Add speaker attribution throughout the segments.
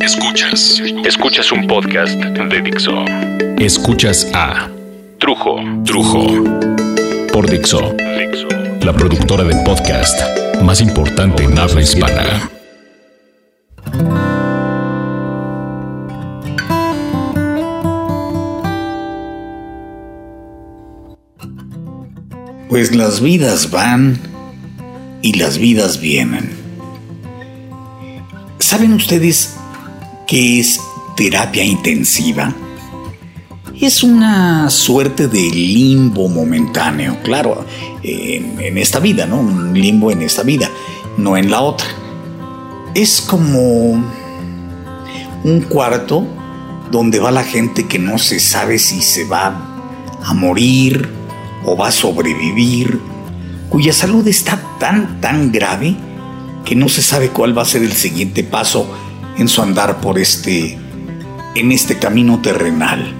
Speaker 1: Escuchas. Escuchas un podcast de Dixo. Escuchas a Trujo. Trujo. Por Dixo. Dixo. La productora de podcast más importante en habla hispana.
Speaker 2: Pues las vidas van y las vidas vienen. ¿Saben ustedes qué es terapia intensiva? Es una suerte de limbo momentáneo, claro, en, esta vida, ¿no? Un limbo en esta vida, no en la otra. Es como un cuarto donde va la gente que no se sabe si se va a morir o va a sobrevivir, cuya salud está tan, tan grave que no se sabe cuál va a ser el siguiente paso en su andar por este, en este camino terrenal.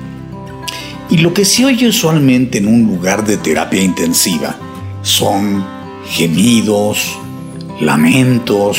Speaker 2: Y lo que se oye usualmente en un lugar de terapia intensiva son gemidos, lamentos,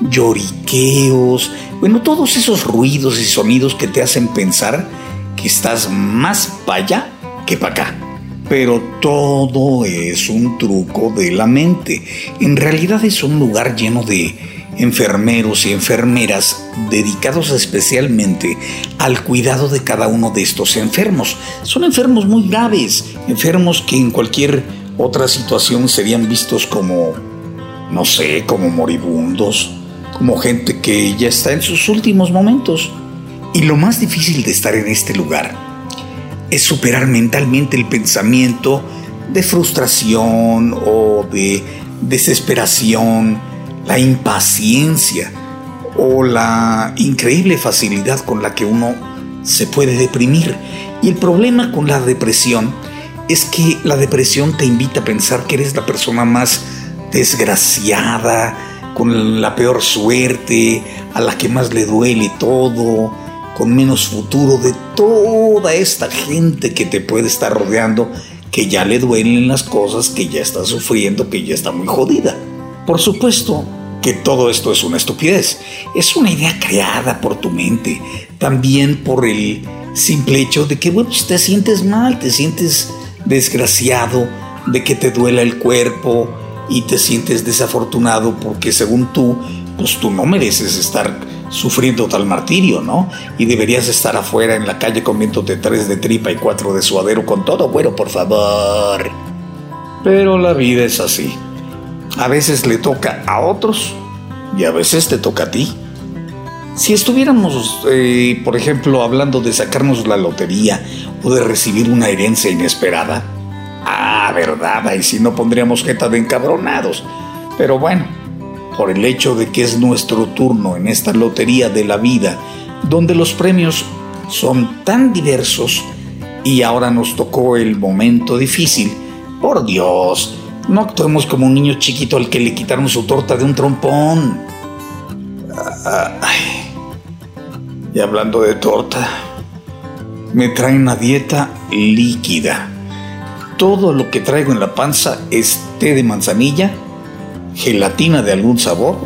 Speaker 2: lloriqueos, bueno, todos esos ruidos y sonidos que te hacen pensar que estás más para allá que para acá. Pero todo es un truco de la mente. En realidad es un lugar lleno de enfermeros y enfermeras dedicados especialmente al cuidado de cada uno de estos enfermos. Son enfermos muy graves, enfermos que en cualquier otra situación serían vistos como, no sé, como moribundos, como gente que ya está en sus últimos momentos. Y lo más difícil de estar en este lugar es superar mentalmente el pensamiento de frustración o de desesperación, la impaciencia o la increíble facilidad con la que uno se puede deprimir. Y el problema con la depresión es que la depresión te invita a pensar que eres la persona más desgraciada, con la peor suerte, a la que más le duele todo, con menos futuro de toda esta gente que te puede estar rodeando, que ya le duelen las cosas, que ya está sufriendo, que ya está muy jodida. Por supuesto que todo esto es una estupidez, es una idea creada por tu mente, también por el simple hecho de que, bueno, te sientes mal, te sientes desgraciado, de que te duela el cuerpo y te sientes desafortunado porque según tú, pues tú no mereces estar sufriendo tal martirio, ¿no? Y deberías estar afuera en la calle comiéndote tres de tripa y cuatro de suadero con todo, bueno, por favor. Pero la vida es así. A veces le toca a otros y a veces te toca a ti. Si estuviéramos, eh, por ejemplo, hablando de sacarnos la lotería o de recibir una herencia inesperada, ah, verdad, ahí sí no pondríamos jeta de encabronados. Pero bueno, por el hecho de que es nuestro turno en esta lotería de la vida, donde los premios son tan diversos y ahora nos tocó el momento difícil. Por Dios, no actuemos como un niño chiquito al que le quitaron su torta de un trompón. Y hablando de torta, me traen una dieta líquida. Todo lo que traigo en la panza es té de manzanilla gelatina de algún sabor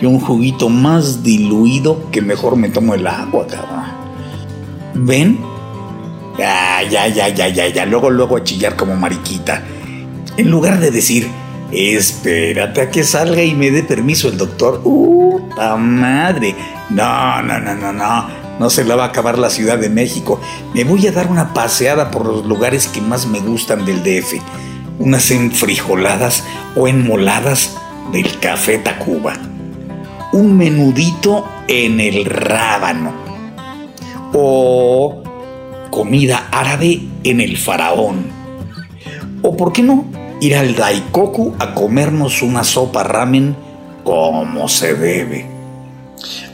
Speaker 2: y un juguito más diluido que mejor me tomo el agua, cabrón. ¿Ven? Ya, ya, ya, ya, ya, ya. Luego, luego a chillar como mariquita. En lugar de decir, espérate a que salga y me dé permiso el doctor. ¡Puta madre! No, no, no, no, no. No se la va a acabar la Ciudad de México. Me voy a dar una paseada por los lugares que más me gustan del DF unas enfrijoladas o enmoladas del café Tacuba, un menudito en el rábano o comida árabe en el faraón. O por qué no, ir al Daikoku a comernos una sopa ramen como se debe.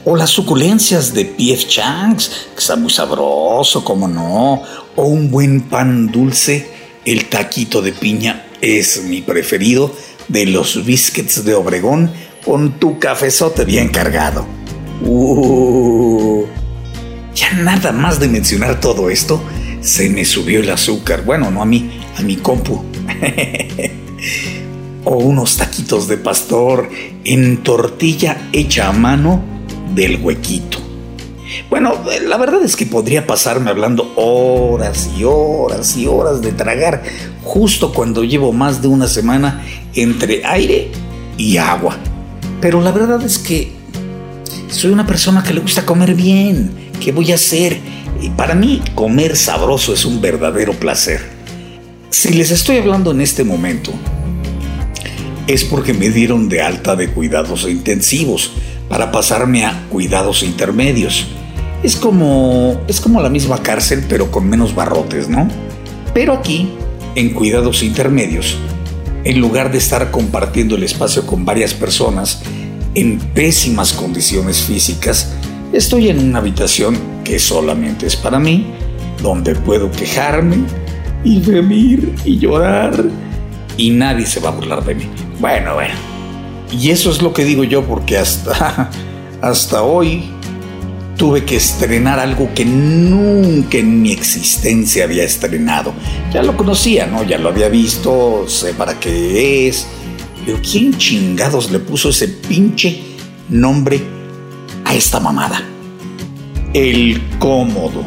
Speaker 2: O las suculencias de Pief Changs, que está muy sabroso, como no. O un buen pan dulce el taquito de piña es mi preferido de los biscuits de Obregón con tu cafezote bien cargado. Uh, ya nada más de mencionar todo esto, se me subió el azúcar. Bueno, no a mí, a mi compu. o unos taquitos de pastor en tortilla hecha a mano del huequito. Bueno, la verdad es que podría pasarme hablando horas y horas y horas de tragar justo cuando llevo más de una semana entre aire y agua. Pero la verdad es que soy una persona que le gusta comer bien. ¿Qué voy a hacer? Y para mí comer sabroso es un verdadero placer. Si les estoy hablando en este momento, es porque me dieron de alta de cuidados intensivos para pasarme a cuidados intermedios. Es como es como la misma cárcel pero con menos barrotes, ¿no? Pero aquí, en cuidados intermedios, en lugar de estar compartiendo el espacio con varias personas en pésimas condiciones físicas, estoy en una habitación que solamente es para mí, donde puedo quejarme y gemir y llorar y nadie se va a burlar de mí. Bueno, bueno. Y eso es lo que digo yo porque hasta, hasta hoy tuve que estrenar algo que nunca en mi existencia había estrenado. Ya lo conocía, ¿no? Ya lo había visto, sé para qué es. Pero ¿quién chingados le puso ese pinche nombre a esta mamada? El cómodo.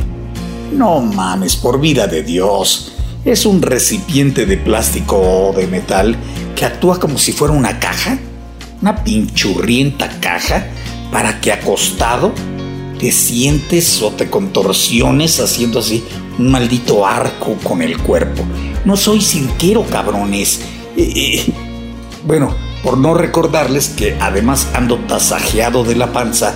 Speaker 2: No mames, por vida de Dios. Es un recipiente de plástico o de metal que actúa como si fuera una caja, una pinchurrienta caja, para que acostado te sientes o te contorsiones haciendo así un maldito arco con el cuerpo. No soy cirquero, cabrones. Eh, eh, bueno, por no recordarles que además ando tasajeado de la panza,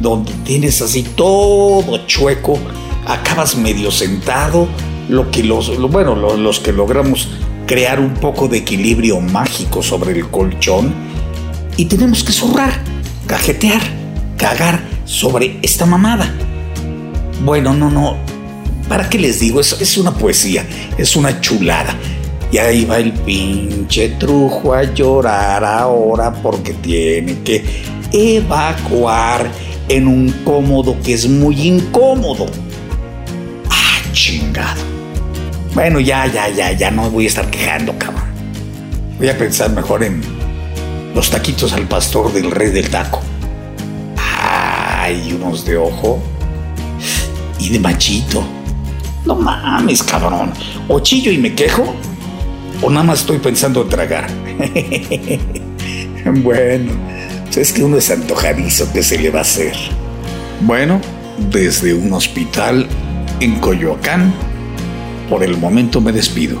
Speaker 2: donde tienes así todo chueco, acabas medio sentado, lo que los, bueno, los que logramos crear un poco de equilibrio mágico sobre el colchón, y tenemos que zurrar, cajetear, cagar sobre esta mamada. Bueno, no, no. ¿Para qué les digo? Es, es una poesía, es una chulada. Y ahí va el pinche trujo a llorar ahora porque tiene que evacuar en un cómodo que es muy incómodo. Ah, chingado. Bueno, ya, ya, ya, ya no voy a estar quejando, cabrón. Voy a pensar mejor en los taquitos al pastor del rey del taco hay unos de ojo y de machito. No mames, cabrón. O chillo y me quejo, o nada más estoy pensando en tragar. bueno, es que uno es antojadizo, ¿qué se le va a hacer? Bueno, desde un hospital en Coyoacán, por el momento me despido.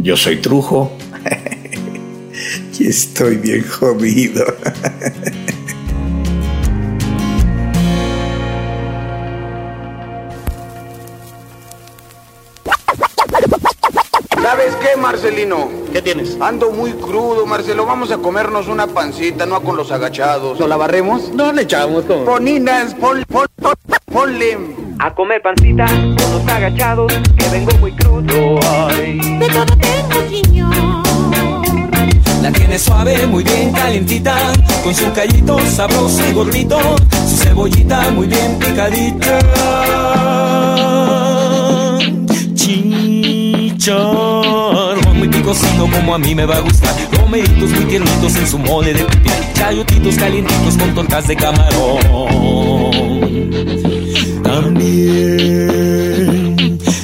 Speaker 2: Yo soy Trujo y estoy bien jodido.
Speaker 3: Marcelino?
Speaker 4: ¿Qué tienes?
Speaker 3: Ando muy crudo, Marcelo. Vamos a comernos una pancita, no con los agachados.
Speaker 4: ¿No la barremos?
Speaker 3: No le echamos todo. Poninas, pon, pon, ponle.
Speaker 5: A comer pancita con los agachados, que vengo muy crudo. Ay.
Speaker 6: De todo tengo, señor.
Speaker 7: La tiene suave, muy bien calientita, con su callito sabroso y gordito, su cebollita muy bien picadita. Cocido como a mí me va a gustar. Romeritos muy tiernitos en su mole de pipián. Chayotitos calientitos con tortas de camarón. También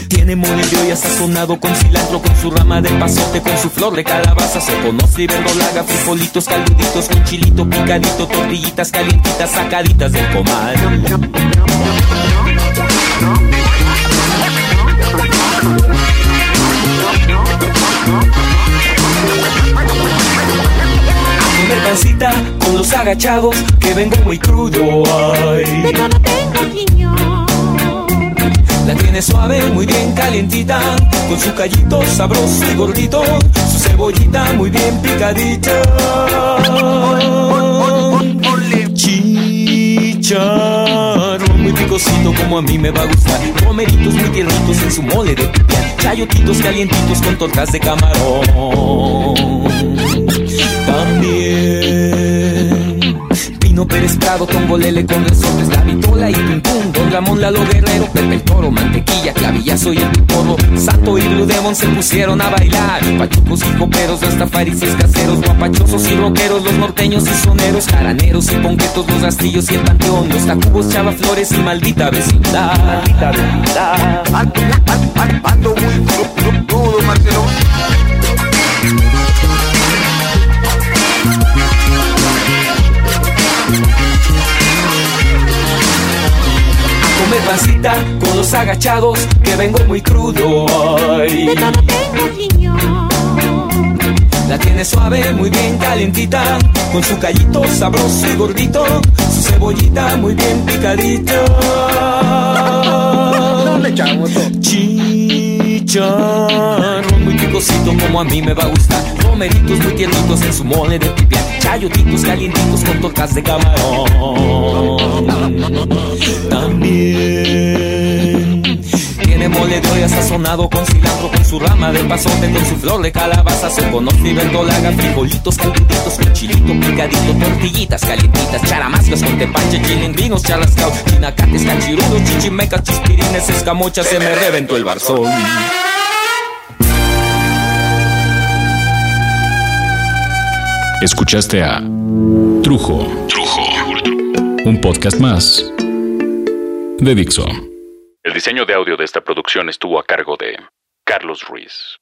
Speaker 7: tiene mole de olla sazonado con cilantro, con su rama de pasote, con su flor de calabaza. Se conoce y verdolaga, frijolitos caluditos con chilito picadito, tortillitas calientitas sacaditas del comal. Con los agachados que vengo muy crudo. Ay.
Speaker 6: De todo tengo.
Speaker 7: La tiene suave, muy bien calientita, con su callito sabroso y gordito, su cebollita muy bien picadita. Chicharrón muy picosito como a mí me va a gustar. Romeritos muy tiernitos en su mole de pipián. Chayotitos calientitos con tortas de camarón. También Lino Pérez Prado, Tongolele con resortes, la vitola y pum pum, Don Ramón Lalo Guerrero, Pepe el Toro, Mantequilla, Clavillazo y el Piporro, Santo y Blue Demon se pusieron a bailar, pachucos y coperos, rastafarices caseros, guapachosos y rockeros, los norteños y soneros, jaraneros y ponquetos, los rastrillos y el panteón, los tacubos, chava flores y maldita vecindad. Maldita vecindad.
Speaker 3: Ando, muy Marcelo.
Speaker 7: A comer pancita con los agachados, que vengo muy crudo. Ay.
Speaker 6: De todo tengo guiñón.
Speaker 7: La tiene suave, muy bien calientita, con su callito sabroso y gordito, su cebollita muy bien picadita.
Speaker 3: Dale, chavo, tú.
Speaker 7: Chicharrón muy picosito como a mí me va a gustar. Romeritos muy tiernitos en su mole de pipián. Chayotitos calientitos con tortas de camarón. También tiene mole de olla sazonado con cilantro, con su rama de pasote, con su flor de calabaza, se conoce verdolaga, frijolitos calentitos, con chilito picadito, tortillitas calientitas, charamascas con tepache, chilindrinos, charrascao, chinacates, cachirudos, chichimecas, chispirines, escamochas, se me reventó el barzón.
Speaker 1: Escuchaste a Trujo. Trujo. Un podcast más de Dixo. El diseño de audio de esta producción estuvo a cargo de Carlos Ruiz.